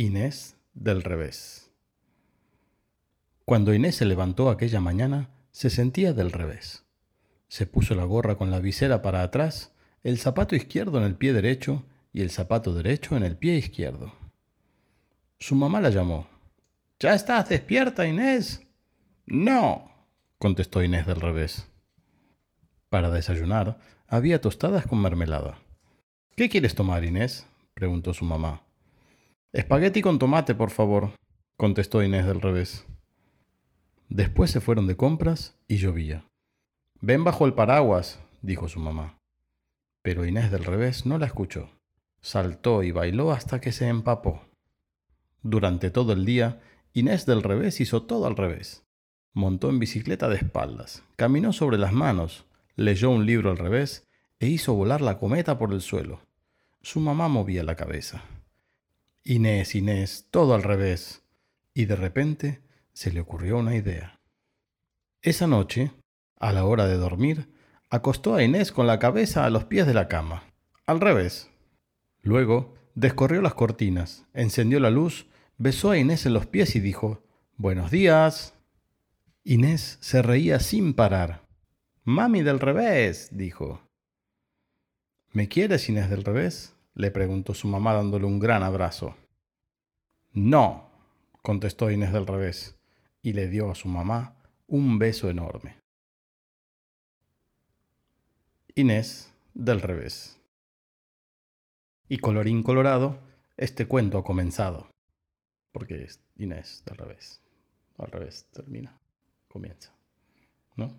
Inés del revés. Cuando Inés se levantó aquella mañana, se sentía del revés. Se puso la gorra con la visera para atrás, el zapato izquierdo en el pie derecho y el zapato derecho en el pie izquierdo. Su mamá la llamó. ¿Ya estás despierta, Inés? No, contestó Inés del revés. Para desayunar, había tostadas con mermelada. ¿Qué quieres tomar, Inés? preguntó su mamá. Espagueti con tomate, por favor, contestó Inés del revés. Después se fueron de compras y llovía. Ven bajo el paraguas, dijo su mamá. Pero Inés del revés no la escuchó. Saltó y bailó hasta que se empapó. Durante todo el día, Inés del revés hizo todo al revés. Montó en bicicleta de espaldas, caminó sobre las manos, leyó un libro al revés e hizo volar la cometa por el suelo. Su mamá movía la cabeza. Inés, Inés, todo al revés. Y de repente se le ocurrió una idea. Esa noche, a la hora de dormir, acostó a Inés con la cabeza a los pies de la cama, al revés. Luego descorrió las cortinas, encendió la luz, besó a Inés en los pies y dijo, Buenos días. Inés se reía sin parar. Mami del revés, dijo. ¿Me quieres, Inés del revés? Le preguntó su mamá dándole un gran abrazo. No, contestó Inés del revés, y le dio a su mamá un beso enorme. Inés del revés. Y colorín colorado, este cuento ha comenzado. Porque es Inés del revés. Al revés termina, comienza. ¿No?